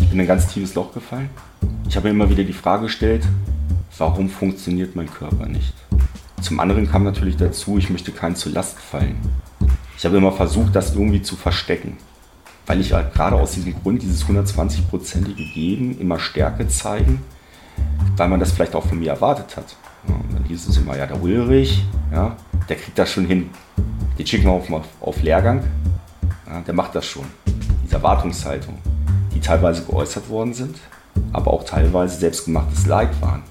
Ich bin in ein ganz tiefes Loch gefallen. Ich habe mir immer wieder die Frage gestellt, warum funktioniert mein Körper nicht? Zum anderen kam natürlich dazu, ich möchte keinen zur Last fallen. Ich habe immer versucht, das irgendwie zu verstecken, weil ich halt gerade aus diesem Grund dieses 120-prozentige Geben, immer Stärke zeigen, weil man das vielleicht auch von mir erwartet hat. und dann hieß es immer, ja, der Ulrich, ja, der kriegt das schon hin. Den schicken wir auf, auf Lehrgang, ja, der macht das schon. Diese Erwartungshaltung, die teilweise geäußert worden sind, aber auch teilweise selbstgemachtes Leid waren.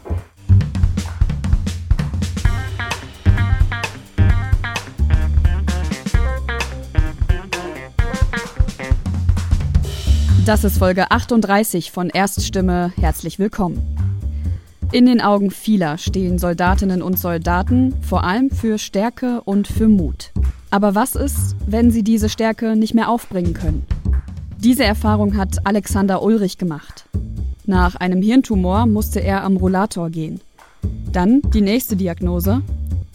Das ist Folge 38 von Erststimme. Herzlich willkommen. In den Augen vieler stehen Soldatinnen und Soldaten vor allem für Stärke und für Mut. Aber was ist, wenn sie diese Stärke nicht mehr aufbringen können? Diese Erfahrung hat Alexander Ulrich gemacht. Nach einem Hirntumor musste er am Rollator gehen. Dann die nächste Diagnose: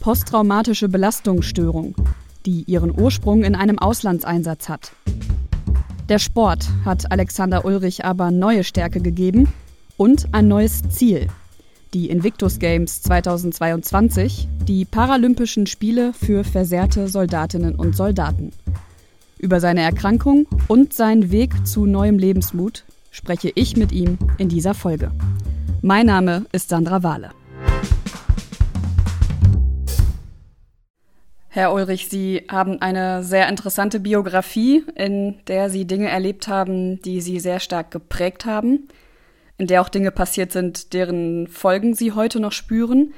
posttraumatische Belastungsstörung, die ihren Ursprung in einem Auslandseinsatz hat. Der Sport hat Alexander Ulrich aber neue Stärke gegeben und ein neues Ziel. Die Invictus Games 2022, die Paralympischen Spiele für versehrte Soldatinnen und Soldaten. Über seine Erkrankung und seinen Weg zu neuem Lebensmut spreche ich mit ihm in dieser Folge. Mein Name ist Sandra Wahle. Herr Ulrich, Sie haben eine sehr interessante Biografie, in der Sie Dinge erlebt haben, die Sie sehr stark geprägt haben, in der auch Dinge passiert sind, deren Folgen Sie heute noch spüren.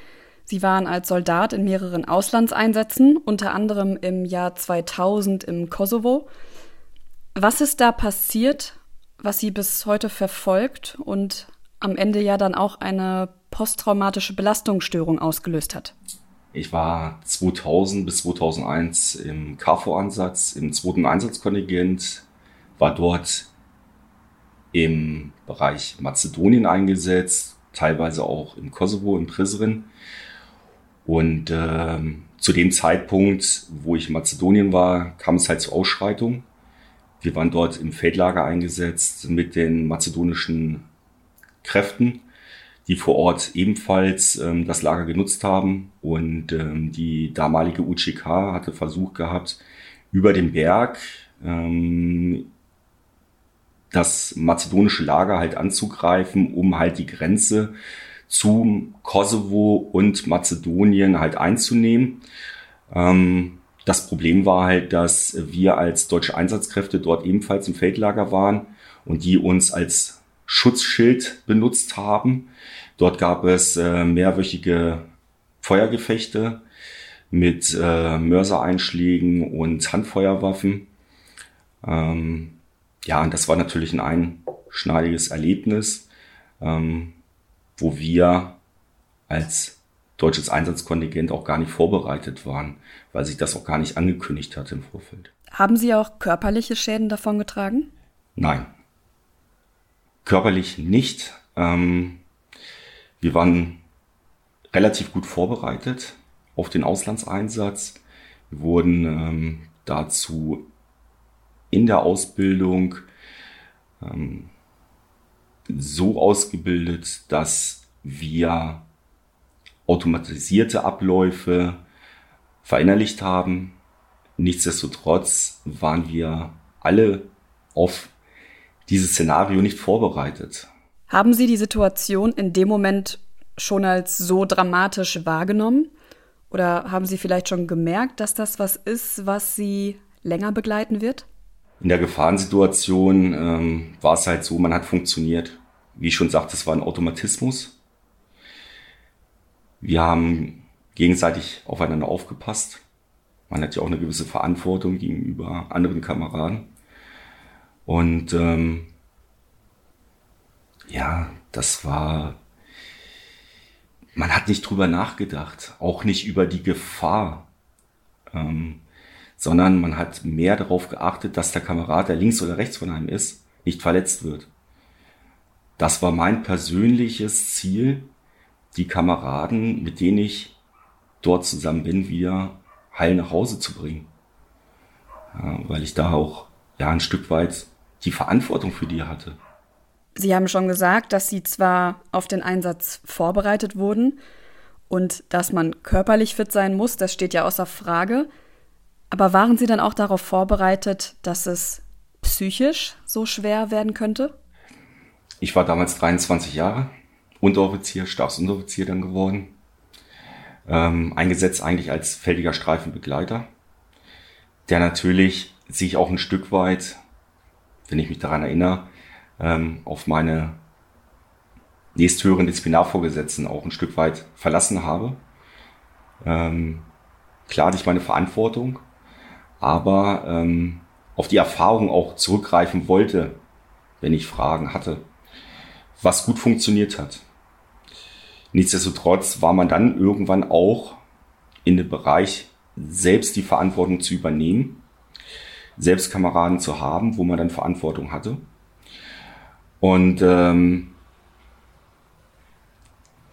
Sie waren als Soldat in mehreren Auslandseinsätzen, unter anderem im Jahr 2000 im Kosovo. Was ist da passiert, was Sie bis heute verfolgt und am Ende ja dann auch eine posttraumatische Belastungsstörung ausgelöst hat? Ich war 2000 bis 2001 im KFOR-Ansatz, im zweiten Einsatzkontingent, war dort im Bereich Mazedonien eingesetzt, teilweise auch im Kosovo, in Prizren. Und ähm, zu dem Zeitpunkt, wo ich in Mazedonien war, kam es halt zur Ausschreitung. Wir waren dort im Feldlager eingesetzt mit den mazedonischen Kräften die vor Ort ebenfalls ähm, das Lager genutzt haben. Und ähm, die damalige UCK hatte Versuch gehabt, über den Berg ähm, das mazedonische Lager halt anzugreifen, um halt die Grenze zum Kosovo und Mazedonien halt einzunehmen. Ähm, das Problem war halt, dass wir als deutsche Einsatzkräfte dort ebenfalls im Feldlager waren und die uns als Schutzschild benutzt haben. Dort gab es äh, mehrwöchige Feuergefechte mit äh, Mörsereinschlägen und Handfeuerwaffen. Ähm, ja, und das war natürlich ein einschneidiges Erlebnis, ähm, wo wir als deutsches Einsatzkontingent auch gar nicht vorbereitet waren, weil sich das auch gar nicht angekündigt hat im Vorfeld. Haben Sie auch körperliche Schäden davon getragen? Nein, Körperlich nicht. Ähm, wir waren relativ gut vorbereitet auf den Auslandseinsatz. Wir wurden ähm, dazu in der Ausbildung ähm, so ausgebildet, dass wir automatisierte Abläufe verinnerlicht haben. Nichtsdestotrotz waren wir alle auf dieses Szenario nicht vorbereitet. Haben Sie die Situation in dem Moment schon als so dramatisch wahrgenommen? Oder haben Sie vielleicht schon gemerkt, dass das was ist, was Sie länger begleiten wird? In der Gefahrensituation ähm, war es halt so, man hat funktioniert. Wie ich schon sagte, es war ein Automatismus. Wir haben gegenseitig aufeinander aufgepasst. Man hat ja auch eine gewisse Verantwortung gegenüber anderen Kameraden. Und ähm, ja, das war, man hat nicht drüber nachgedacht, auch nicht über die Gefahr, ähm, sondern man hat mehr darauf geachtet, dass der Kamerad, der links oder rechts von einem ist, nicht verletzt wird. Das war mein persönliches Ziel, die Kameraden, mit denen ich dort zusammen bin, wieder heil nach Hause zu bringen. Ja, weil ich da auch ja ein Stück weit die Verantwortung für die hatte. Sie haben schon gesagt, dass Sie zwar auf den Einsatz vorbereitet wurden und dass man körperlich fit sein muss, das steht ja außer Frage. Aber waren Sie dann auch darauf vorbereitet, dass es psychisch so schwer werden könnte? Ich war damals 23 Jahre, Unteroffizier, Stabsunteroffizier dann geworden. Ähm, eingesetzt eigentlich als feldiger Streifenbegleiter, der natürlich sich auch ein Stück weit, wenn ich mich daran erinnere, ähm, auf meine nächsthöheren Disziplinarvorgesetzten auch ein Stück weit verlassen habe. Ähm, klar hatte ich meine Verantwortung, aber ähm, auf die Erfahrung auch zurückgreifen wollte, wenn ich Fragen hatte, was gut funktioniert hat. Nichtsdestotrotz war man dann irgendwann auch in dem Bereich, selbst die Verantwortung zu übernehmen, selbst Kameraden zu haben, wo man dann Verantwortung hatte. Und ähm,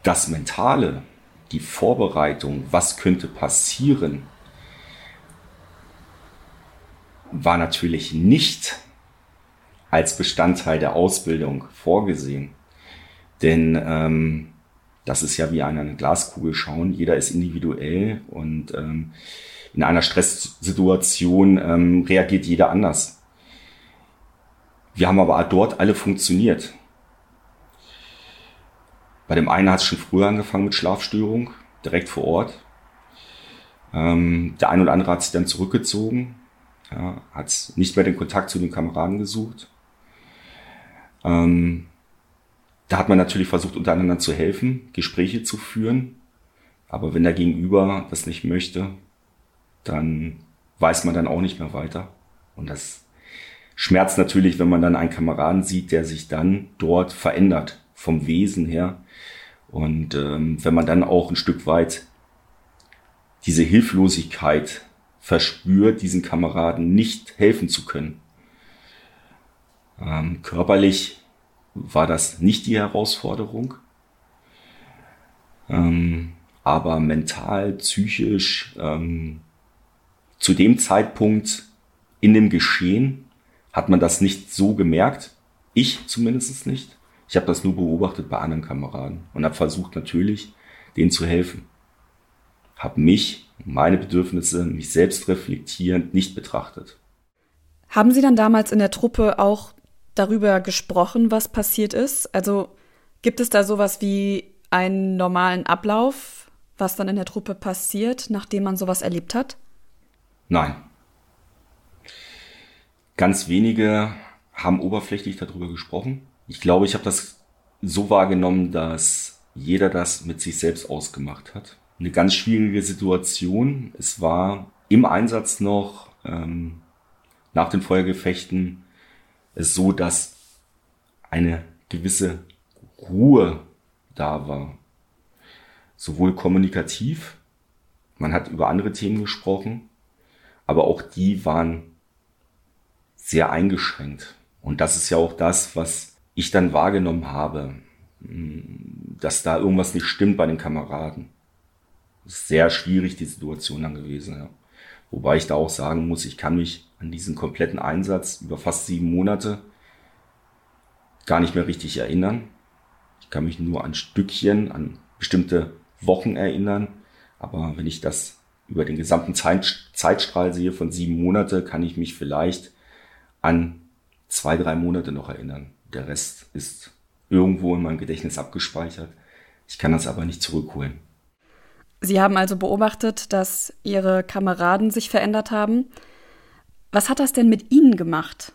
das Mentale, die Vorbereitung, was könnte passieren, war natürlich nicht als Bestandteil der Ausbildung vorgesehen. Denn ähm, das ist ja wie eine Glaskugel schauen. Jeder ist individuell und ähm, in einer Stresssituation ähm, reagiert jeder anders. Wir haben aber dort alle funktioniert. Bei dem einen hat es schon früher angefangen mit Schlafstörung, direkt vor Ort. Ähm, der eine oder andere hat sich dann zurückgezogen, ja, hat nicht mehr den Kontakt zu den Kameraden gesucht. Ähm, da hat man natürlich versucht, untereinander zu helfen, Gespräche zu führen. Aber wenn der Gegenüber das nicht möchte, dann weiß man dann auch nicht mehr weiter. Und das schmerzt natürlich, wenn man dann einen Kameraden sieht, der sich dann dort verändert, vom Wesen her. Und ähm, wenn man dann auch ein Stück weit diese Hilflosigkeit verspürt, diesen Kameraden nicht helfen zu können. Ähm, körperlich war das nicht die Herausforderung, ähm, aber mental, psychisch, ähm, zu dem Zeitpunkt in dem Geschehen hat man das nicht so gemerkt. Ich zumindest nicht. Ich habe das nur beobachtet bei anderen Kameraden und habe versucht natürlich, denen zu helfen. Habe mich meine Bedürfnisse, mich selbst reflektierend nicht betrachtet. Haben Sie dann damals in der Truppe auch darüber gesprochen, was passiert ist? Also gibt es da sowas wie einen normalen Ablauf, was dann in der Truppe passiert, nachdem man sowas erlebt hat? Nein. Ganz wenige haben oberflächlich darüber gesprochen. Ich glaube, ich habe das so wahrgenommen, dass jeder das mit sich selbst ausgemacht hat eine ganz schwierige Situation. Es war im Einsatz noch ähm, nach den Feuergefechten es so, dass eine gewisse Ruhe da war. Sowohl kommunikativ, man hat über andere Themen gesprochen, aber auch die waren sehr eingeschränkt. Und das ist ja auch das, was ich dann wahrgenommen habe, dass da irgendwas nicht stimmt bei den Kameraden sehr schwierig die Situation dann gewesen. Ja. Wobei ich da auch sagen muss, ich kann mich an diesen kompletten Einsatz über fast sieben Monate gar nicht mehr richtig erinnern. Ich kann mich nur an Stückchen, an bestimmte Wochen erinnern. Aber wenn ich das über den gesamten Zeitstrahl sehe von sieben Monate, kann ich mich vielleicht an zwei, drei Monate noch erinnern. Der Rest ist irgendwo in meinem Gedächtnis abgespeichert. Ich kann das aber nicht zurückholen. Sie haben also beobachtet, dass Ihre Kameraden sich verändert haben. Was hat das denn mit Ihnen gemacht?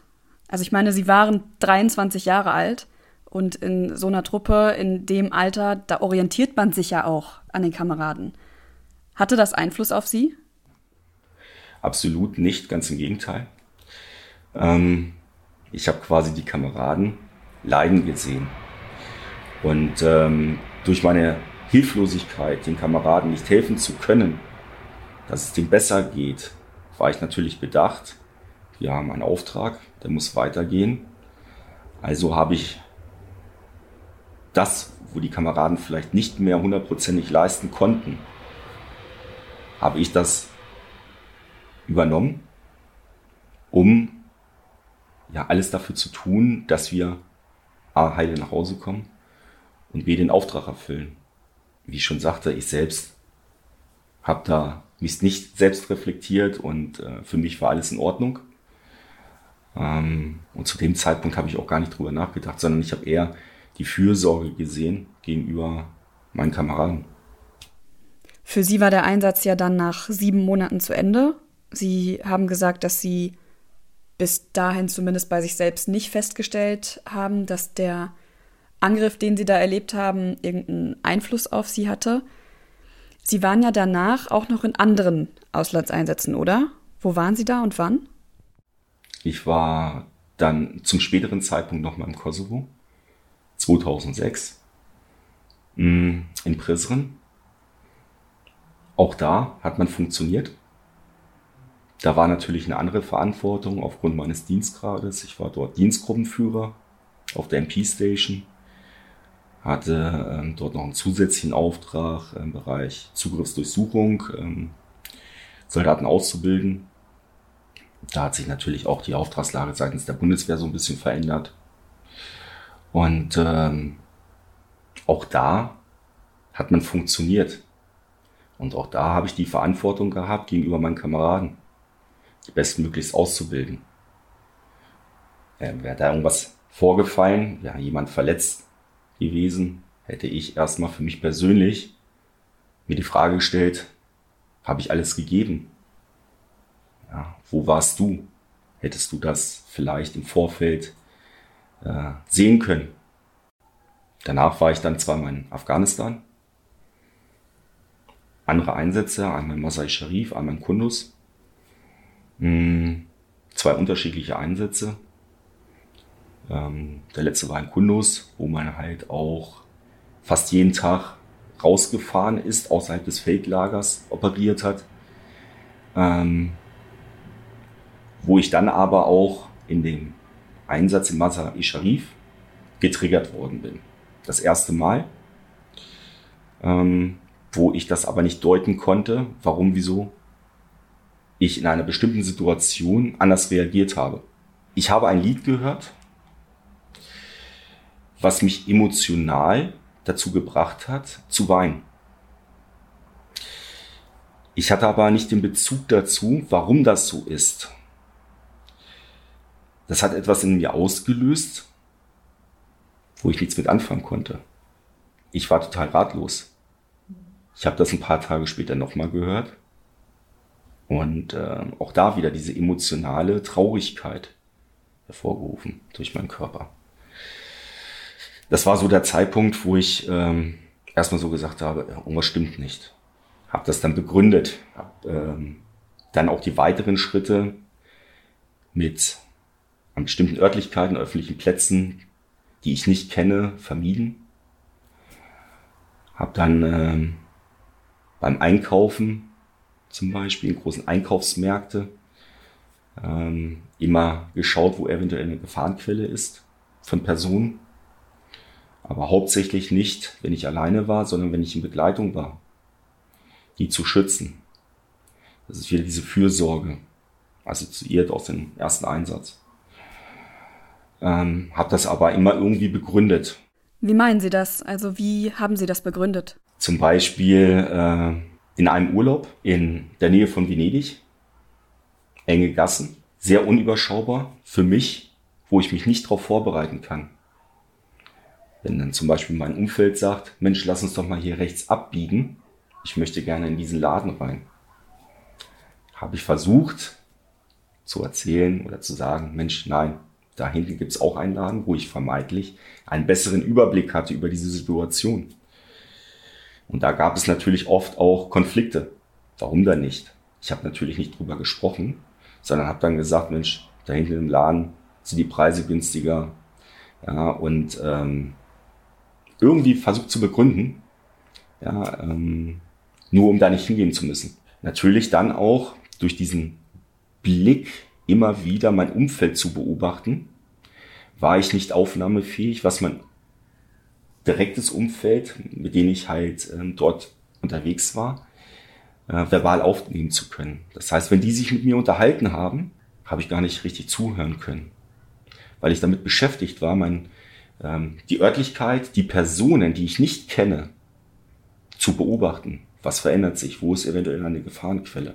Also ich meine, Sie waren 23 Jahre alt und in so einer Truppe, in dem Alter, da orientiert man sich ja auch an den Kameraden. Hatte das Einfluss auf Sie? Absolut nicht, ganz im Gegenteil. Ähm, ich habe quasi die Kameraden leiden gesehen. Und ähm, durch meine Hilflosigkeit, den Kameraden nicht helfen zu können, dass es dem besser geht, war ich natürlich bedacht. Wir haben einen Auftrag, der muss weitergehen. Also habe ich das, wo die Kameraden vielleicht nicht mehr hundertprozentig leisten konnten, habe ich das übernommen, um ja alles dafür zu tun, dass wir A, heile nach Hause kommen und B, den Auftrag erfüllen. Wie ich schon sagte, ich selbst habe da mich nicht selbst reflektiert und äh, für mich war alles in Ordnung. Ähm, und zu dem Zeitpunkt habe ich auch gar nicht drüber nachgedacht, sondern ich habe eher die Fürsorge gesehen gegenüber meinen Kameraden. Für Sie war der Einsatz ja dann nach sieben Monaten zu Ende. Sie haben gesagt, dass Sie bis dahin zumindest bei sich selbst nicht festgestellt haben, dass der Angriff, den Sie da erlebt haben, irgendeinen Einfluss auf Sie hatte. Sie waren ja danach auch noch in anderen Auslandseinsätzen, oder? Wo waren Sie da und wann? Ich war dann zum späteren Zeitpunkt nochmal im Kosovo, 2006, mm, in Prizren. Auch da hat man funktioniert. Da war natürlich eine andere Verantwortung aufgrund meines Dienstgrades. Ich war dort Dienstgruppenführer auf der MP-Station, hatte ähm, dort noch einen zusätzlichen Auftrag im Bereich Zugriffsdurchsuchung, ähm, Soldaten auszubilden. Da hat sich natürlich auch die Auftragslage seitens der Bundeswehr so ein bisschen verändert. Und ähm, auch da hat man funktioniert. Und auch da habe ich die Verantwortung gehabt gegenüber meinen Kameraden, die bestmöglichst auszubilden. Äh, wäre da irgendwas vorgefallen, wäre jemand verletzt gewesen, hätte ich erstmal für mich persönlich mir die Frage gestellt, habe ich alles gegeben? Ja, wo warst du? Hättest du das vielleicht im Vorfeld äh, sehen können? Danach war ich dann zweimal in Afghanistan. Andere Einsätze, einmal in Masai Sharif, einmal in Kunduz. Hm, zwei unterschiedliche Einsätze. Ähm, der letzte war in Kunduz, wo man halt auch fast jeden Tag rausgefahren ist, außerhalb des Feldlagers operiert hat. Ähm, wo ich dann aber auch in dem Einsatz in Mazar-i Sharif getriggert worden bin. Das erste Mal, ähm, wo ich das aber nicht deuten konnte, warum, wieso ich in einer bestimmten Situation anders reagiert habe. Ich habe ein Lied gehört, was mich emotional dazu gebracht hat, zu weinen. Ich hatte aber nicht den Bezug dazu, warum das so ist das hat etwas in mir ausgelöst, wo ich nichts mit anfangen konnte. Ich war total ratlos. Ich habe das ein paar Tage später nochmal gehört. Und äh, auch da wieder diese emotionale Traurigkeit hervorgerufen durch meinen Körper. Das war so der Zeitpunkt, wo ich ähm, erstmal so gesagt habe, irgendwas stimmt nicht. Habe das dann begründet, habe ähm, dann auch die weiteren Schritte mit an bestimmten Örtlichkeiten, öffentlichen Plätzen, die ich nicht kenne, vermieden. Hab dann äh, beim Einkaufen zum Beispiel in großen Einkaufsmärkte ähm, immer geschaut, wo eventuell eine Gefahrenquelle ist von Personen. Aber hauptsächlich nicht, wenn ich alleine war, sondern wenn ich in Begleitung war, die zu schützen. Das ist wieder diese Fürsorge, assoziiert aus dem ersten Einsatz ähm, habe das aber immer irgendwie begründet. Wie meinen Sie das? Also wie haben Sie das begründet? Zum Beispiel äh, in einem Urlaub in der Nähe von Venedig, enge Gassen, sehr unüberschaubar für mich, wo ich mich nicht darauf vorbereiten kann. Wenn dann zum Beispiel mein Umfeld sagt, Mensch, lass uns doch mal hier rechts abbiegen, ich möchte gerne in diesen Laden rein. Habe ich versucht zu erzählen oder zu sagen, Mensch, nein, da hinten gibt es auch einen Laden, wo ich vermeintlich einen besseren Überblick hatte über diese Situation. Und da gab es natürlich oft auch Konflikte. Warum dann nicht? Ich habe natürlich nicht drüber gesprochen, sondern habe dann gesagt, Mensch, da hinten im Laden sind die Preise günstiger. Ja, und ähm, irgendwie versucht zu begründen, ja, ähm, nur um da nicht hingehen zu müssen. Natürlich dann auch durch diesen Blick immer wieder mein Umfeld zu beobachten. War ich nicht aufnahmefähig, was mein direktes Umfeld, mit dem ich halt ähm, dort unterwegs war, äh, verbal aufnehmen zu können. Das heißt, wenn die sich mit mir unterhalten haben, habe ich gar nicht richtig zuhören können. weil ich damit beschäftigt war, mein, ähm, die Örtlichkeit, die Personen, die ich nicht kenne, zu beobachten. Was verändert sich? Wo ist eventuell eine Gefahrenquelle?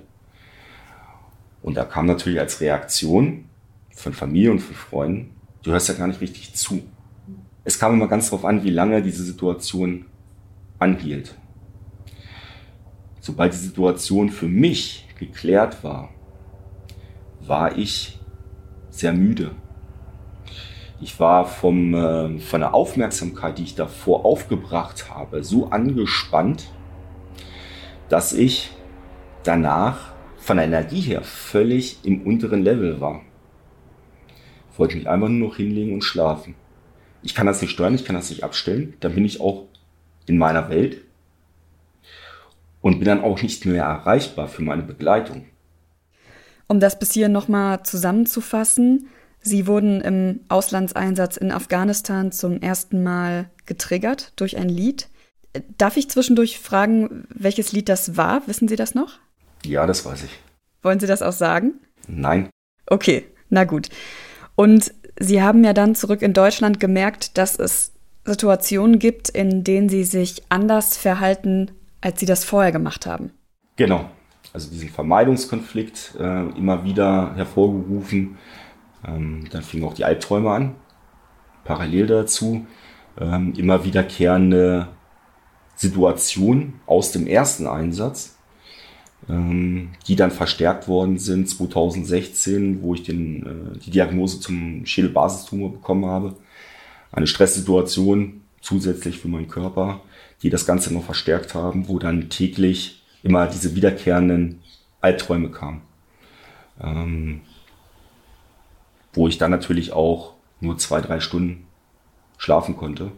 Und da kam natürlich als Reaktion von Familie und von Freunden, du hörst ja gar nicht richtig zu. Es kam immer ganz darauf an, wie lange diese Situation anhielt. Sobald die Situation für mich geklärt war, war ich sehr müde. Ich war vom, äh, von der Aufmerksamkeit, die ich davor aufgebracht habe, so angespannt, dass ich danach von der Energie her völlig im unteren Level war. Ich wollte mich einfach nur noch hinlegen und schlafen. Ich kann das nicht steuern, ich kann das nicht abstellen. Dann bin ich auch in meiner Welt und bin dann auch nicht mehr erreichbar für meine Begleitung. Um das bis hier nochmal zusammenzufassen, Sie wurden im Auslandseinsatz in Afghanistan zum ersten Mal getriggert durch ein Lied. Darf ich zwischendurch fragen, welches Lied das war? Wissen Sie das noch? Ja, das weiß ich. Wollen Sie das auch sagen? Nein. Okay, na gut. Und Sie haben ja dann zurück in Deutschland gemerkt, dass es Situationen gibt, in denen Sie sich anders verhalten als sie das vorher gemacht haben. Genau. Also diesen Vermeidungskonflikt äh, immer wieder hervorgerufen. Ähm, dann fingen auch die Albträume an. Parallel dazu ähm, immer wiederkehrende Situationen aus dem ersten Einsatz, ähm, die dann verstärkt worden sind 2016, wo ich den, äh, die Diagnose zum Schädelbasistumor bekommen habe. Eine Stresssituation zusätzlich für meinen Körper die das Ganze noch verstärkt haben, wo dann täglich immer diese wiederkehrenden Albträume kamen. Ähm, wo ich dann natürlich auch nur zwei, drei Stunden schlafen konnte,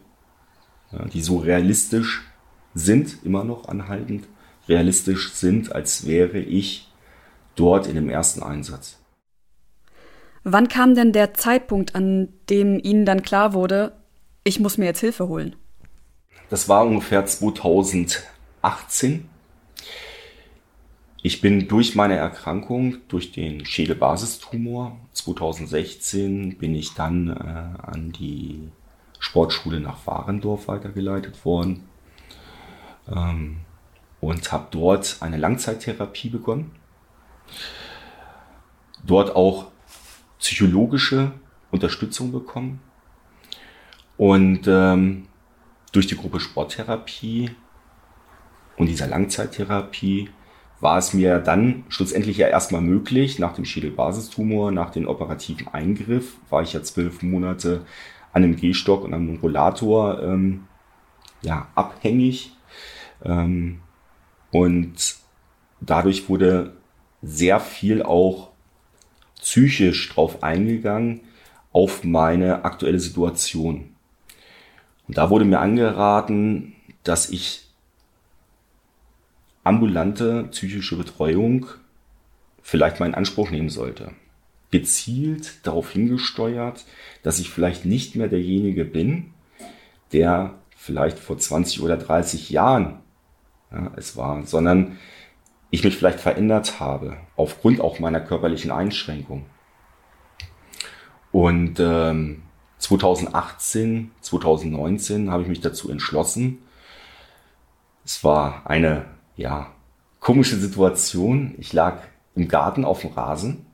ja, die so realistisch sind, immer noch anhaltend, realistisch sind, als wäre ich dort in dem ersten Einsatz. Wann kam denn der Zeitpunkt, an dem Ihnen dann klar wurde, ich muss mir jetzt Hilfe holen? Das war ungefähr 2018. Ich bin durch meine Erkrankung, durch den Schädelbasistumor 2016, bin ich dann äh, an die Sportschule nach Warendorf weitergeleitet worden ähm, und habe dort eine Langzeittherapie begonnen. Dort auch psychologische Unterstützung bekommen. Und ähm, durch die Gruppe Sporttherapie und dieser Langzeittherapie war es mir dann schlussendlich ja erstmal möglich, nach dem Schädelbasistumor, nach dem operativen Eingriff, war ich ja zwölf Monate an einem Gehstock und einem Rollator ähm, ja, abhängig. Ähm, und dadurch wurde sehr viel auch psychisch drauf eingegangen auf meine aktuelle Situation. Und da wurde mir angeraten, dass ich ambulante psychische Betreuung vielleicht mal in Anspruch nehmen sollte. Gezielt darauf hingesteuert, dass ich vielleicht nicht mehr derjenige bin, der vielleicht vor 20 oder 30 Jahren ja, es war, sondern ich mich vielleicht verändert habe, aufgrund auch meiner körperlichen Einschränkung. Und ähm, 2018, 2019 habe ich mich dazu entschlossen. Es war eine, ja, komische Situation. Ich lag im Garten auf dem Rasen.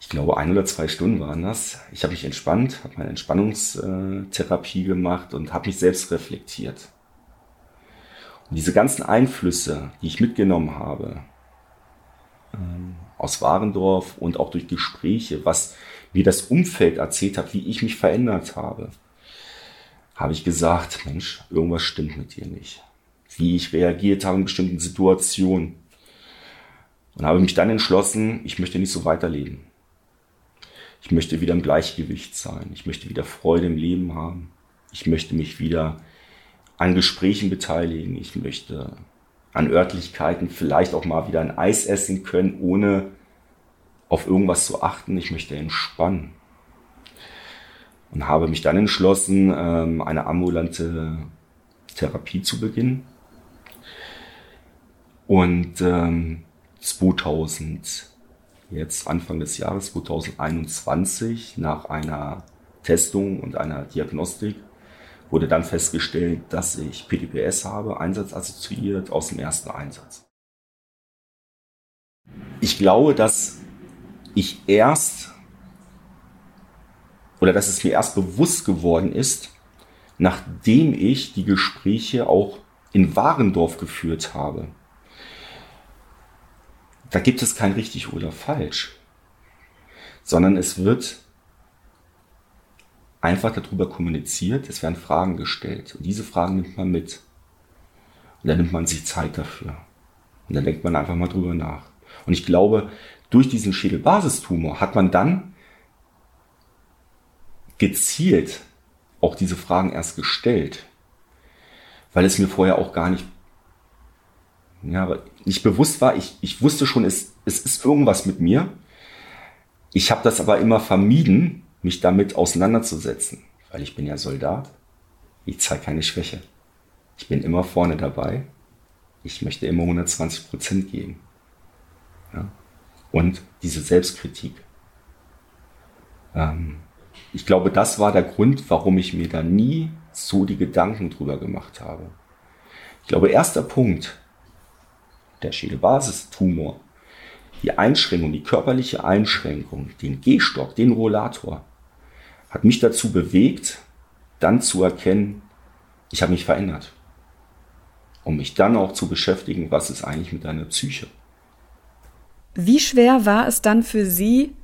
Ich glaube, ein oder zwei Stunden waren das. Ich habe mich entspannt, habe meine Entspannungstherapie gemacht und habe mich selbst reflektiert. Und diese ganzen Einflüsse, die ich mitgenommen habe, ähm, aus Warendorf und auch durch Gespräche, was mir das Umfeld erzählt hat, wie ich mich verändert habe, habe ich gesagt, Mensch, irgendwas stimmt mit dir nicht. Wie ich reagiert habe in bestimmten Situationen. Und habe mich dann entschlossen, ich möchte nicht so weiterleben. Ich möchte wieder im Gleichgewicht sein. Ich möchte wieder Freude im Leben haben. Ich möchte mich wieder an Gesprächen beteiligen. Ich möchte an Örtlichkeiten vielleicht auch mal wieder ein Eis essen können, ohne auf irgendwas zu achten, ich möchte entspannen. Und habe mich dann entschlossen, ähm, eine ambulante Therapie zu beginnen. Und 2020 jetzt Anfang des Jahres 2021 nach einer Testung und einer Diagnostik wurde dann festgestellt, dass ich PTPS habe, einsatzassoziiert aus dem ersten Einsatz. Ich glaube, dass ich erst oder dass es mir erst bewusst geworden ist, nachdem ich die Gespräche auch in Warendorf geführt habe. Da gibt es kein richtig oder falsch, sondern es wird einfach darüber kommuniziert, es werden Fragen gestellt und diese Fragen nimmt man mit. Und dann nimmt man sich Zeit dafür. Und dann denkt man einfach mal drüber nach. Und ich glaube, durch diesen Schädelbasistumor hat man dann gezielt auch diese Fragen erst gestellt, weil es mir vorher auch gar nicht, ja, nicht bewusst war. Ich, ich wusste schon, es, es ist irgendwas mit mir. Ich habe das aber immer vermieden, mich damit auseinanderzusetzen, weil ich bin ja Soldat. Ich zeige keine Schwäche. Ich bin immer vorne dabei. Ich möchte immer 120 Prozent geben. Ja? Und diese Selbstkritik. Ähm, ich glaube, das war der Grund, warum ich mir da nie so die Gedanken drüber gemacht habe. Ich glaube, erster Punkt, der Schädelbasistumor, die Einschränkung, die körperliche Einschränkung, den Gehstock, den Rollator, hat mich dazu bewegt, dann zu erkennen, ich habe mich verändert. Um mich dann auch zu beschäftigen, was ist eigentlich mit deiner Psyche. Wie schwer war es dann für Sie,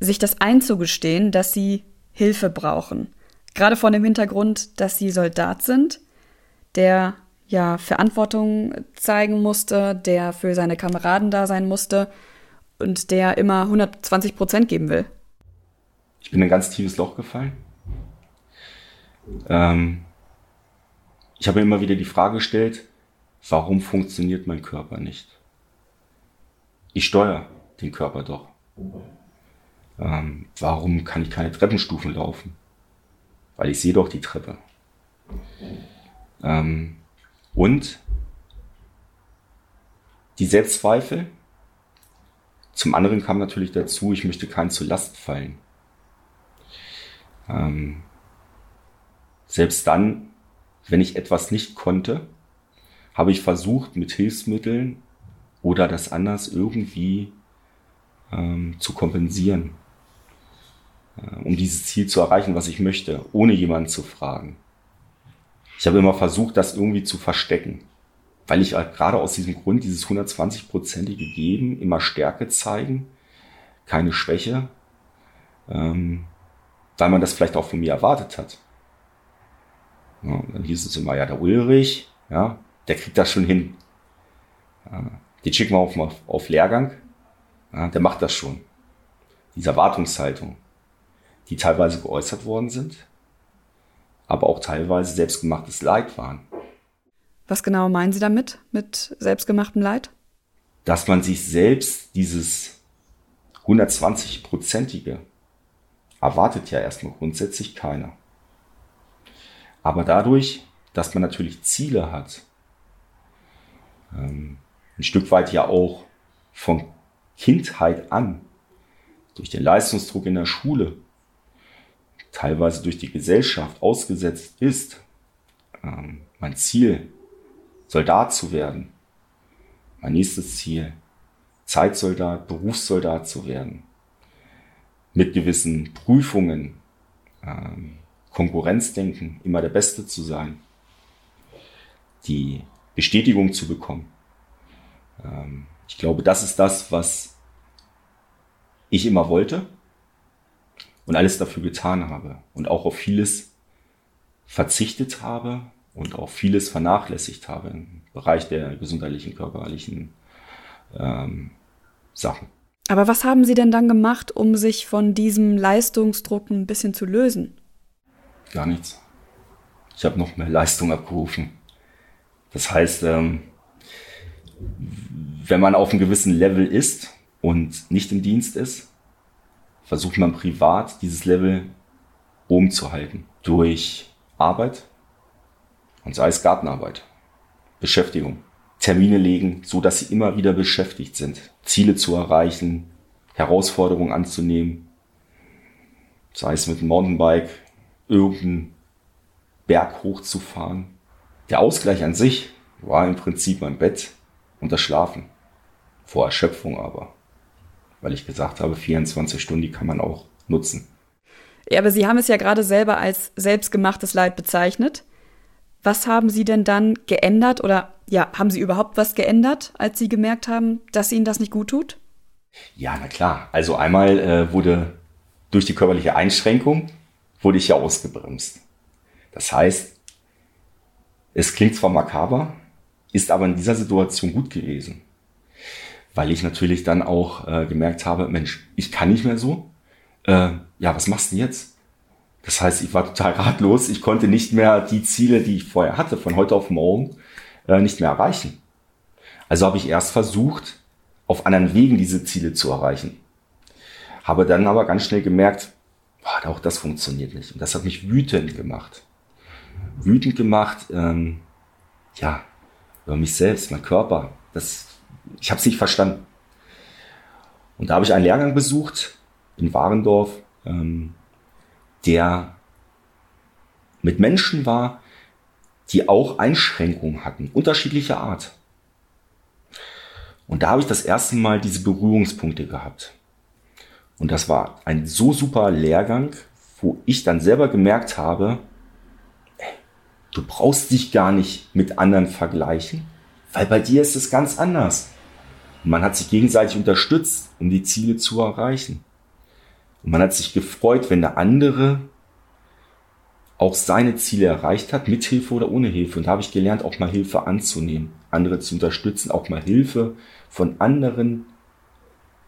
sich das einzugestehen, dass Sie Hilfe brauchen? Gerade vor dem Hintergrund, dass Sie Soldat sind, der ja Verantwortung zeigen musste, der für seine Kameraden da sein musste und der immer 120 Prozent geben will. Ich bin in ein ganz tiefes Loch gefallen. Ähm, ich habe immer wieder die Frage gestellt, warum funktioniert mein Körper nicht? Ich steuere den Körper doch. Ähm, warum kann ich keine Treppenstufen laufen? Weil ich sehe doch die Treppe. Ähm, und die Selbstzweifel. Zum anderen kam natürlich dazu, ich möchte keinen zu Last fallen. Ähm, selbst dann, wenn ich etwas nicht konnte, habe ich versucht, mit Hilfsmitteln oder das anders irgendwie ähm, zu kompensieren, äh, um dieses Ziel zu erreichen, was ich möchte, ohne jemanden zu fragen. Ich habe immer versucht, das irgendwie zu verstecken, weil ich halt gerade aus diesem Grund dieses 120-prozentige Geben, immer Stärke zeigen, keine Schwäche, ähm, weil man das vielleicht auch von mir erwartet hat. Ja, dann hieß es immer, ja, der Ulrich, ja, der kriegt das schon hin. Ja, den schicken wir auf, auf Lehrgang, ja, der macht das schon. Diese Erwartungshaltung, die teilweise geäußert worden sind, aber auch teilweise selbstgemachtes Leid waren. Was genau meinen Sie damit, mit selbstgemachtem Leid? Dass man sich selbst dieses 120-prozentige erwartet ja erstmal grundsätzlich keiner. Aber dadurch, dass man natürlich Ziele hat, ähm, ein Stück weit ja auch von Kindheit an, durch den Leistungsdruck in der Schule, teilweise durch die Gesellschaft ausgesetzt ist, ähm, mein Ziel, Soldat zu werden, mein nächstes Ziel, Zeitsoldat, Berufssoldat zu werden, mit gewissen Prüfungen, ähm, Konkurrenzdenken, immer der Beste zu sein, die Bestätigung zu bekommen. Ähm, ich glaube, das ist das, was ich immer wollte und alles dafür getan habe und auch auf vieles verzichtet habe und auch vieles vernachlässigt habe im Bereich der gesundheitlichen, körperlichen ähm, Sachen. Aber was haben Sie denn dann gemacht, um sich von diesem Leistungsdruck ein bisschen zu lösen? Gar nichts. Ich habe noch mehr Leistung abgerufen. Das heißt, ähm, wenn man auf einem gewissen Level ist und nicht im Dienst ist, versucht man privat dieses Level oben zu halten. Durch Arbeit und sei es Gartenarbeit, Beschäftigung. Termine legen, so dass sie immer wieder beschäftigt sind, Ziele zu erreichen, Herausforderungen anzunehmen, sei es mit dem Mountainbike, irgendeinen Berg hochzufahren. Der Ausgleich an sich war im Prinzip mein Bett und das Schlafen. Vor Erschöpfung aber. Weil ich gesagt habe, 24 Stunden, die kann man auch nutzen. Ja, aber Sie haben es ja gerade selber als selbstgemachtes Leid bezeichnet. Was haben Sie denn dann geändert oder ja, haben Sie überhaupt was geändert, als Sie gemerkt haben, dass Ihnen das nicht gut tut? Ja, na klar. Also einmal äh, wurde durch die körperliche Einschränkung wurde ich ja ausgebremst. Das heißt, es klingt zwar makaber, ist aber in dieser Situation gut gewesen. Weil ich natürlich dann auch äh, gemerkt habe, Mensch, ich kann nicht mehr so. Äh, ja, was machst du denn jetzt? Das heißt, ich war total ratlos. Ich konnte nicht mehr die Ziele, die ich vorher hatte, von heute auf morgen, äh, nicht mehr erreichen. Also habe ich erst versucht, auf anderen Wegen diese Ziele zu erreichen. Habe dann aber ganz schnell gemerkt, boah, auch das funktioniert nicht. Und das hat mich wütend gemacht. Wütend gemacht, ähm, ja, über mich selbst, mein Körper. Das, ich habe es nicht verstanden. Und da habe ich einen Lehrgang besucht in Warendorf, ähm, der mit Menschen war, die auch Einschränkungen hatten, unterschiedlicher Art. Und da habe ich das erste Mal diese Berührungspunkte gehabt. Und das war ein so super Lehrgang, wo ich dann selber gemerkt habe, du brauchst dich gar nicht mit anderen vergleichen, weil bei dir ist es ganz anders. Und man hat sich gegenseitig unterstützt, um die Ziele zu erreichen. Und man hat sich gefreut, wenn der andere auch seine Ziele erreicht hat, mit Hilfe oder ohne Hilfe. Und da habe ich gelernt, auch mal Hilfe anzunehmen, andere zu unterstützen, auch mal Hilfe von anderen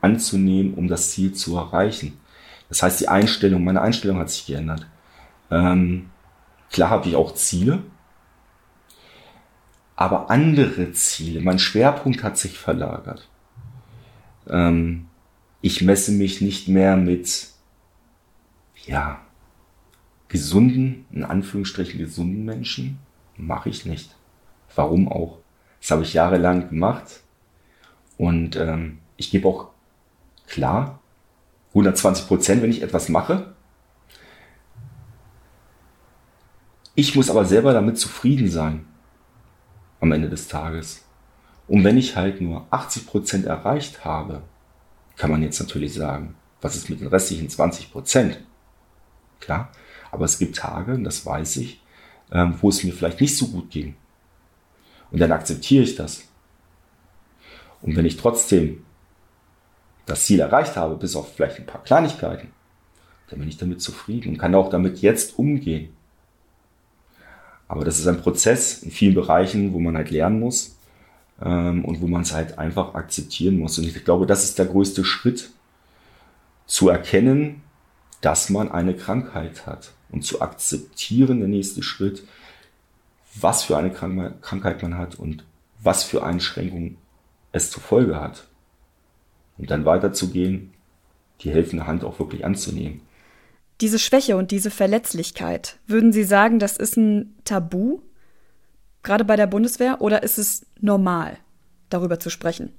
anzunehmen, um das Ziel zu erreichen. Das heißt, die Einstellung, meine Einstellung hat sich geändert. Ähm, klar habe ich auch Ziele, aber andere Ziele. Mein Schwerpunkt hat sich verlagert. Ähm, ich messe mich nicht mehr mit, ja, gesunden, in Anführungsstrichen gesunden Menschen. Mache ich nicht. Warum auch? Das habe ich jahrelang gemacht. Und ähm, ich gebe auch klar 120 Prozent, wenn ich etwas mache. Ich muss aber selber damit zufrieden sein am Ende des Tages. Und wenn ich halt nur 80 Prozent erreicht habe, kann man jetzt natürlich sagen, was ist mit den restlichen 20 Prozent? Klar, aber es gibt Tage, das weiß ich, ähm, wo es mir vielleicht nicht so gut ging. Und dann akzeptiere ich das. Und wenn ich trotzdem das Ziel erreicht habe, bis auf vielleicht ein paar Kleinigkeiten, dann bin ich damit zufrieden und kann auch damit jetzt umgehen. Aber das ist ein Prozess in vielen Bereichen, wo man halt lernen muss ähm, und wo man es halt einfach akzeptieren muss. Und ich glaube, das ist der größte Schritt, zu erkennen, dass man eine Krankheit hat und zu akzeptieren, der nächste Schritt, was für eine Krankheit man hat und was für Einschränkungen es zur Folge hat. Und dann weiterzugehen, die helfende Hand auch wirklich anzunehmen. Diese Schwäche und diese Verletzlichkeit, würden Sie sagen, das ist ein Tabu gerade bei der Bundeswehr, oder ist es normal, darüber zu sprechen?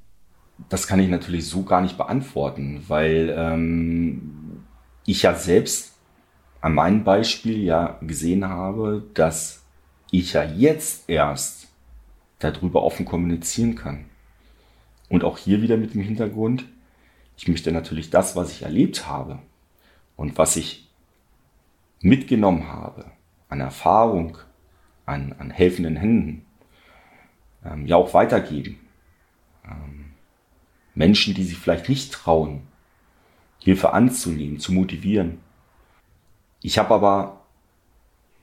Das kann ich natürlich so gar nicht beantworten, weil ähm, ich ja selbst an meinem Beispiel ja gesehen habe, dass ich ja jetzt erst darüber offen kommunizieren kann. Und auch hier wieder mit dem Hintergrund, ich möchte natürlich das, was ich erlebt habe und was ich mitgenommen habe an Erfahrung, an, an helfenden Händen ähm, ja auch weitergeben. Ähm, Menschen, die sich vielleicht nicht trauen, Hilfe anzunehmen, zu motivieren. Ich habe aber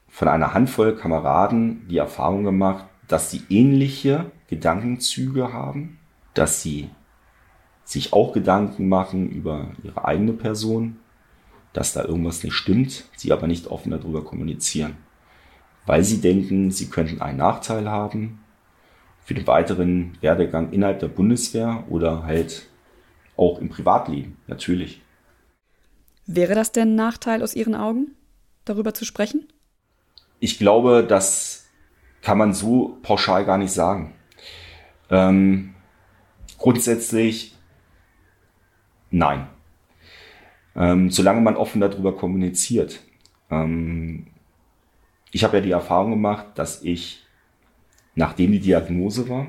von einer Handvoll Kameraden die Erfahrung gemacht, dass sie ähnliche Gedankenzüge haben, dass sie sich auch Gedanken machen über ihre eigene Person, dass da irgendwas nicht stimmt, sie aber nicht offen darüber kommunizieren weil sie denken, sie könnten einen Nachteil haben für den weiteren Werdegang innerhalb der Bundeswehr oder halt auch im Privatleben, natürlich. Wäre das denn ein Nachteil aus Ihren Augen, darüber zu sprechen? Ich glaube, das kann man so pauschal gar nicht sagen. Ähm, grundsätzlich Nein. Ähm, solange man offen darüber kommuniziert. Ähm, ich habe ja die Erfahrung gemacht, dass ich, nachdem die Diagnose war,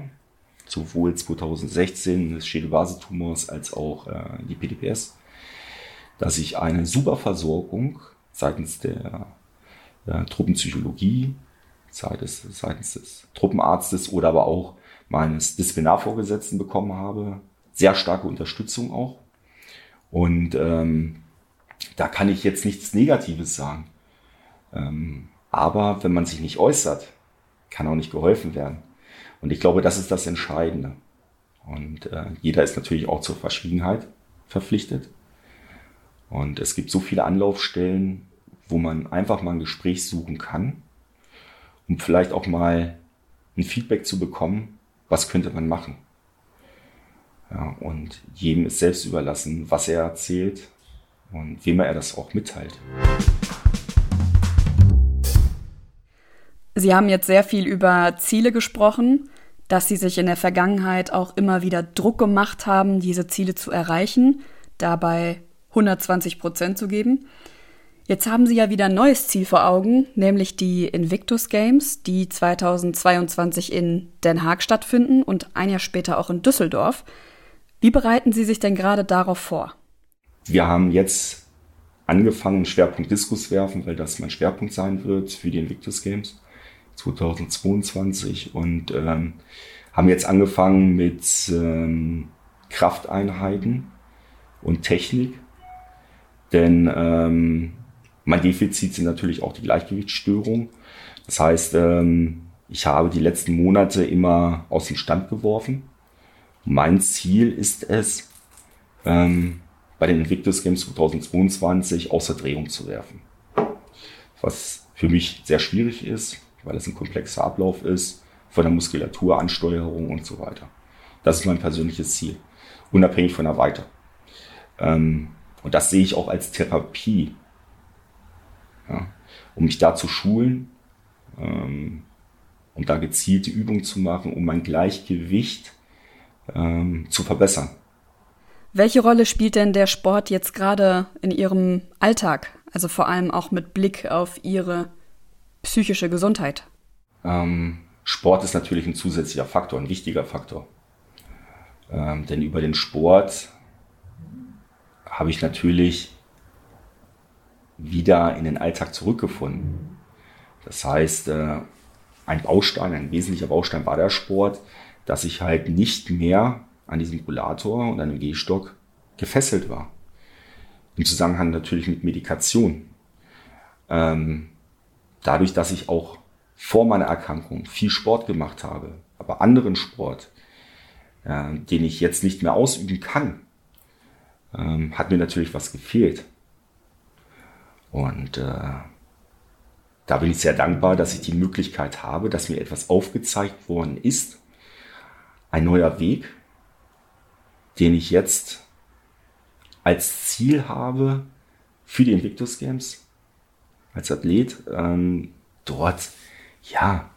sowohl 2016 des Schädelbasetumors als auch äh, die PDPS, dass ich eine super Versorgung seitens der äh, Truppenpsychologie, seitens, seitens des Truppenarztes oder aber auch meines Disziplinarvorgesetzten bekommen habe. Sehr starke Unterstützung auch. Und ähm, da kann ich jetzt nichts Negatives sagen. Ähm, aber wenn man sich nicht äußert, kann auch nicht geholfen werden. Und ich glaube, das ist das Entscheidende. Und äh, jeder ist natürlich auch zur Verschwiegenheit verpflichtet. Und es gibt so viele Anlaufstellen, wo man einfach mal ein Gespräch suchen kann, um vielleicht auch mal ein Feedback zu bekommen, was könnte man machen. Ja, und jedem ist selbst überlassen, was er erzählt und wem er das auch mitteilt. Sie haben jetzt sehr viel über Ziele gesprochen, dass Sie sich in der Vergangenheit auch immer wieder Druck gemacht haben, diese Ziele zu erreichen, dabei 120 Prozent zu geben. Jetzt haben Sie ja wieder ein neues Ziel vor Augen, nämlich die Invictus Games, die 2022 in Den Haag stattfinden und ein Jahr später auch in Düsseldorf. Wie bereiten Sie sich denn gerade darauf vor? Wir haben jetzt angefangen, Schwerpunkt Diskus werfen, weil das mein Schwerpunkt sein wird für die Invictus Games 2022 und ähm, haben jetzt angefangen mit ähm, Krafteinheiten und Technik, denn ähm, mein Defizit sind natürlich auch die Gleichgewichtsstörungen. Das heißt, ähm, ich habe die letzten Monate immer aus dem Stand geworfen. Mein Ziel ist es, ähm, bei den Invictus Games 2022 außer Drehung zu werfen. Was für mich sehr schwierig ist, weil es ein komplexer Ablauf ist, von der Muskulaturansteuerung und so weiter. Das ist mein persönliches Ziel, unabhängig von der Weite. Ähm, und das sehe ich auch als Therapie ja, um mich da zu schulen, ähm, um da gezielte Übungen zu machen, um mein Gleichgewicht ähm, zu verbessern. Welche Rolle spielt denn der Sport jetzt gerade in Ihrem Alltag? Also vor allem auch mit Blick auf Ihre psychische Gesundheit? Ähm, Sport ist natürlich ein zusätzlicher Faktor, ein wichtiger Faktor. Ähm, denn über den Sport habe ich natürlich wieder in den Alltag zurückgefunden. Das heißt, äh, ein Baustein, ein wesentlicher Baustein war der Sport, dass ich halt nicht mehr an diesem Rollator und einem Gehstock gefesselt war. Im Zusammenhang natürlich mit Medikation. Ähm, dadurch, dass ich auch vor meiner Erkrankung viel Sport gemacht habe, aber anderen Sport, äh, den ich jetzt nicht mehr ausüben kann, ähm, hat mir natürlich was gefehlt. Und äh, da bin ich sehr dankbar, dass ich die Möglichkeit habe, dass mir etwas aufgezeigt worden ist. Ein neuer Weg, den ich jetzt als Ziel habe für die Invictus Games als Athlet, ähm, dort ja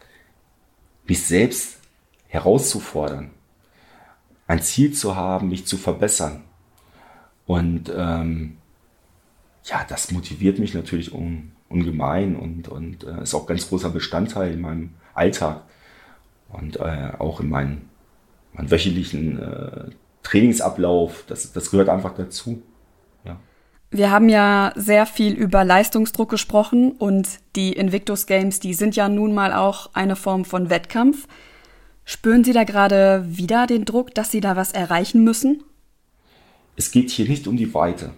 mich selbst herauszufordern, ein Ziel zu haben, mich zu verbessern. Und ähm, ja, das motiviert mich natürlich un, ungemein und, und äh, ist auch ganz großer Bestandteil in meinem Alltag und äh, auch in meinen, meinen wöchentlichen äh, Trainingsablauf. Das, das gehört einfach dazu. Ja. Wir haben ja sehr viel über Leistungsdruck gesprochen und die Invictus Games, die sind ja nun mal auch eine Form von Wettkampf. Spüren Sie da gerade wieder den Druck, dass Sie da was erreichen müssen? Es geht hier nicht um die Weite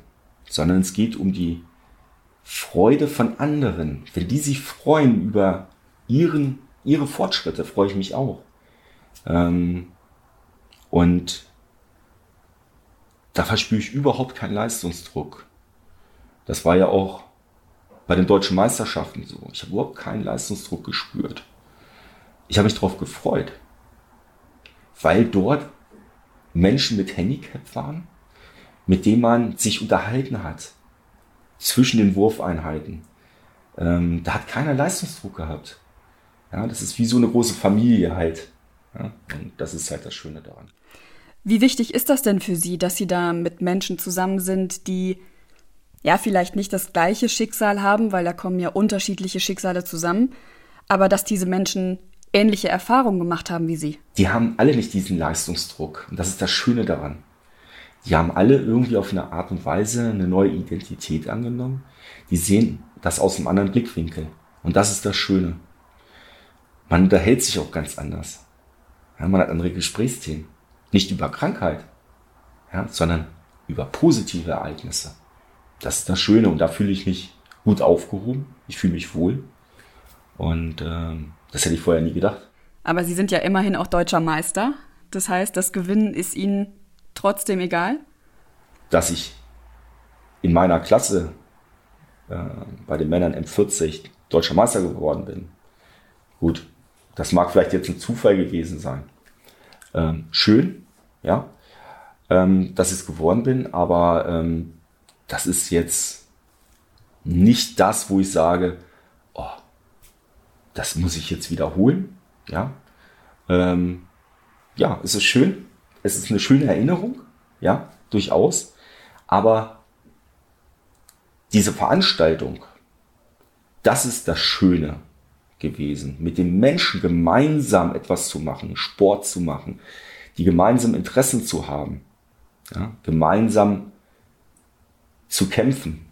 sondern es geht um die Freude von anderen. Wenn die sich freuen über ihren, ihre Fortschritte, freue ich mich auch. Ähm, und da verspüre ich überhaupt keinen Leistungsdruck. Das war ja auch bei den deutschen Meisterschaften so. Ich habe überhaupt keinen Leistungsdruck gespürt. Ich habe mich darauf gefreut, weil dort Menschen mit Handicap waren, mit dem man sich unterhalten hat zwischen den Wurfeinheiten. Ähm, da hat keiner Leistungsdruck gehabt. Ja, das ist wie so eine große Familie halt. Ja, und das ist halt das Schöne daran. Wie wichtig ist das denn für Sie, dass Sie da mit Menschen zusammen sind, die ja vielleicht nicht das gleiche Schicksal haben, weil da kommen ja unterschiedliche Schicksale zusammen, aber dass diese Menschen ähnliche Erfahrungen gemacht haben wie Sie? Die haben alle nicht diesen Leistungsdruck. Und das ist das Schöne daran. Die haben alle irgendwie auf eine Art und Weise eine neue Identität angenommen. Die sehen das aus einem anderen Blickwinkel. Und das ist das Schöne. Man unterhält sich auch ganz anders. Ja, man hat andere Gesprächsthemen. Nicht über Krankheit, ja, sondern über positive Ereignisse. Das ist das Schöne und da fühle ich mich gut aufgehoben. Ich fühle mich wohl. Und ähm, das hätte ich vorher nie gedacht. Aber Sie sind ja immerhin auch deutscher Meister. Das heißt, das Gewinnen ist Ihnen trotzdem egal? Dass ich in meiner Klasse äh, bei den Männern M40 deutscher Meister geworden bin. Gut, das mag vielleicht jetzt ein Zufall gewesen sein. Ähm, schön, ja, ähm, dass ich es geworden bin, aber ähm, das ist jetzt nicht das, wo ich sage, oh, das muss ich jetzt wiederholen. Ja, ähm, ja, es ist schön, es ist eine schöne Erinnerung, ja, durchaus, aber diese Veranstaltung, das ist das Schöne gewesen, mit den Menschen gemeinsam etwas zu machen, Sport zu machen, die gemeinsamen Interessen zu haben, ja, gemeinsam zu kämpfen,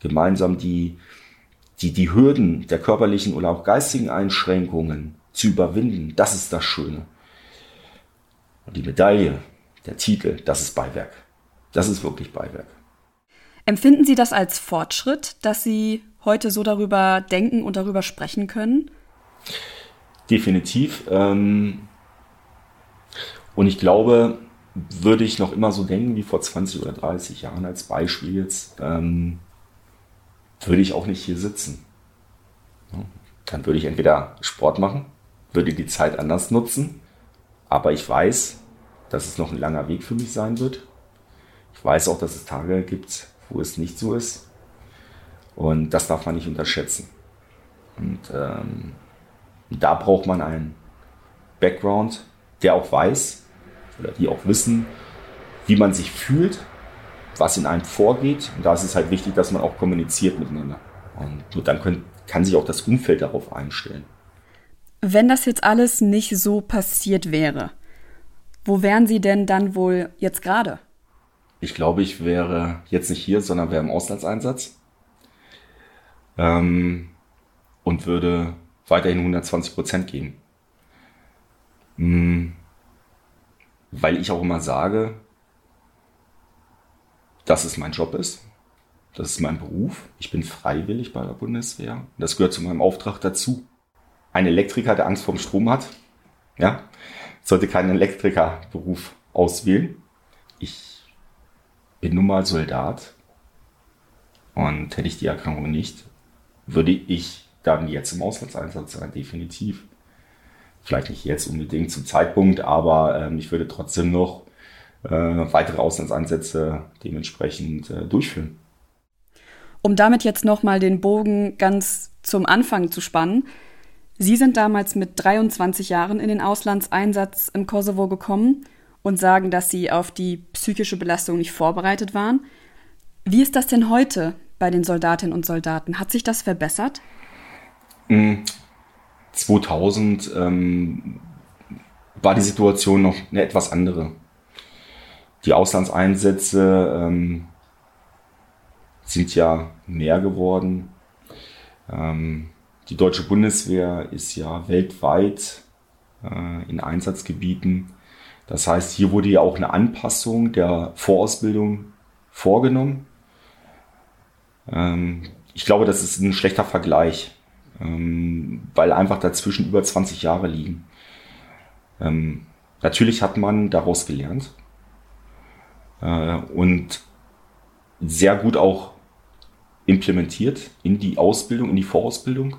gemeinsam die, die, die Hürden der körperlichen oder auch geistigen Einschränkungen zu überwinden, das ist das Schöne. Und die Medaille, der Titel, das ist Beiwerk. Das ist wirklich Beiwerk. Empfinden Sie das als Fortschritt, dass Sie heute so darüber denken und darüber sprechen können? Definitiv. Ähm, und ich glaube, würde ich noch immer so denken wie vor 20 oder 30 Jahren als Beispiel jetzt, ähm, würde ich auch nicht hier sitzen. Dann würde ich entweder Sport machen, würde die Zeit anders nutzen, aber ich weiß, dass es noch ein langer Weg für mich sein wird. Ich weiß auch, dass es Tage gibt, wo es nicht so ist. Und das darf man nicht unterschätzen. Und ähm, da braucht man einen Background, der auch weiß oder die auch wissen, wie man sich fühlt, was in einem vorgeht. Und da ist es halt wichtig, dass man auch kommuniziert miteinander. Und nur dann können, kann sich auch das Umfeld darauf einstellen. Wenn das jetzt alles nicht so passiert wäre, wo wären Sie denn dann wohl jetzt gerade? Ich glaube, ich wäre jetzt nicht hier, sondern wäre im Auslandseinsatz ähm, und würde weiterhin 120 Prozent geben. Mhm. Weil ich auch immer sage, dass es mein Job ist. Das ist mein Beruf. Ich bin freiwillig bei der Bundeswehr. Das gehört zu meinem Auftrag dazu. Ein Elektriker, der Angst vorm Strom hat, ja, sollte keinen Elektrikerberuf auswählen. Ich bin nun mal Soldat und hätte ich die Erkrankung nicht, würde ich dann jetzt im Auslandseinsatz sein, definitiv. Vielleicht nicht jetzt unbedingt zum Zeitpunkt, aber ähm, ich würde trotzdem noch äh, weitere Auslandseinsätze dementsprechend äh, durchführen. Um damit jetzt nochmal den Bogen ganz zum Anfang zu spannen. Sie sind damals mit 23 Jahren in den Auslandseinsatz im Kosovo gekommen und sagen, dass Sie auf die psychische Belastung nicht vorbereitet waren. Wie ist das denn heute bei den Soldatinnen und Soldaten? Hat sich das verbessert? 2000 hm, ähm, war die Situation noch eine etwas andere. Die Auslandseinsätze ähm, sind ja mehr geworden. Ähm, die deutsche Bundeswehr ist ja weltweit äh, in Einsatzgebieten. Das heißt, hier wurde ja auch eine Anpassung der Vorausbildung vorgenommen. Ähm, ich glaube, das ist ein schlechter Vergleich, ähm, weil einfach dazwischen über 20 Jahre liegen. Ähm, natürlich hat man daraus gelernt äh, und sehr gut auch implementiert in die Ausbildung, in die Vorausbildung.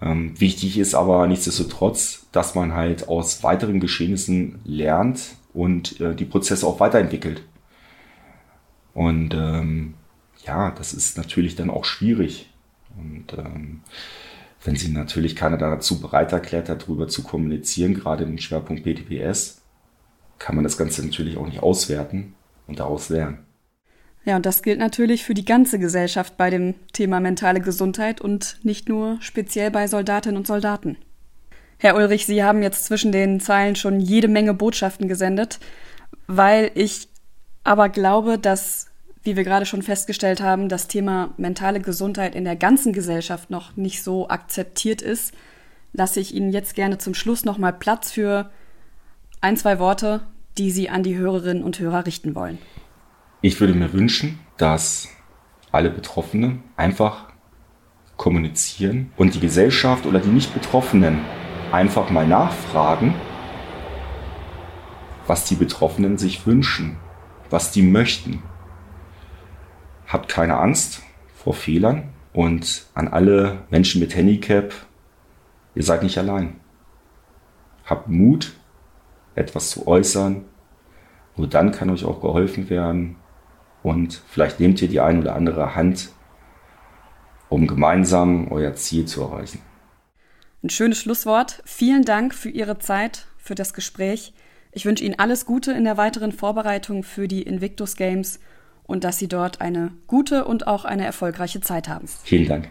Ähm, wichtig ist aber nichtsdestotrotz, dass man halt aus weiteren Geschehnissen lernt und äh, die Prozesse auch weiterentwickelt. Und ähm, ja, das ist natürlich dann auch schwierig. Und ähm, wenn sie natürlich keiner dazu bereit erklärt, darüber zu kommunizieren, gerade im Schwerpunkt BTPS, kann man das Ganze natürlich auch nicht auswerten und daraus lernen. Ja, und das gilt natürlich für die ganze Gesellschaft bei dem Thema mentale Gesundheit und nicht nur speziell bei Soldatinnen und Soldaten. Herr Ulrich, Sie haben jetzt zwischen den Zeilen schon jede Menge Botschaften gesendet, weil ich aber glaube, dass, wie wir gerade schon festgestellt haben, das Thema mentale Gesundheit in der ganzen Gesellschaft noch nicht so akzeptiert ist, lasse ich Ihnen jetzt gerne zum Schluss nochmal Platz für ein, zwei Worte, die Sie an die Hörerinnen und Hörer richten wollen. Ich würde mir wünschen, dass alle Betroffenen einfach kommunizieren und die Gesellschaft oder die Nicht-Betroffenen einfach mal nachfragen, was die Betroffenen sich wünschen, was die möchten. Habt keine Angst vor Fehlern und an alle Menschen mit Handicap, ihr seid nicht allein. Habt Mut, etwas zu äußern. Nur dann kann euch auch geholfen werden, und vielleicht nehmt ihr die ein oder andere Hand, um gemeinsam euer Ziel zu erreichen. Ein schönes Schlusswort. Vielen Dank für Ihre Zeit, für das Gespräch. Ich wünsche Ihnen alles Gute in der weiteren Vorbereitung für die Invictus Games und dass Sie dort eine gute und auch eine erfolgreiche Zeit haben. Vielen Dank.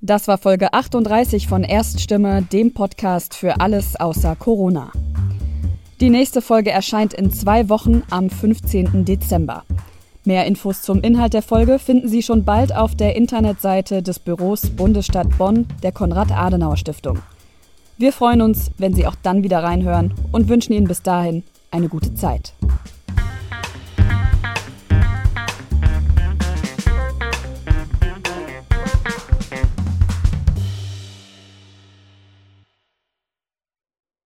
Das war Folge 38 von Erststimme, dem Podcast für alles außer Corona. Die nächste Folge erscheint in zwei Wochen am 15. Dezember. Mehr Infos zum Inhalt der Folge finden Sie schon bald auf der Internetseite des Büros Bundesstadt Bonn der Konrad-Adenauer-Stiftung. Wir freuen uns, wenn Sie auch dann wieder reinhören und wünschen Ihnen bis dahin eine gute Zeit.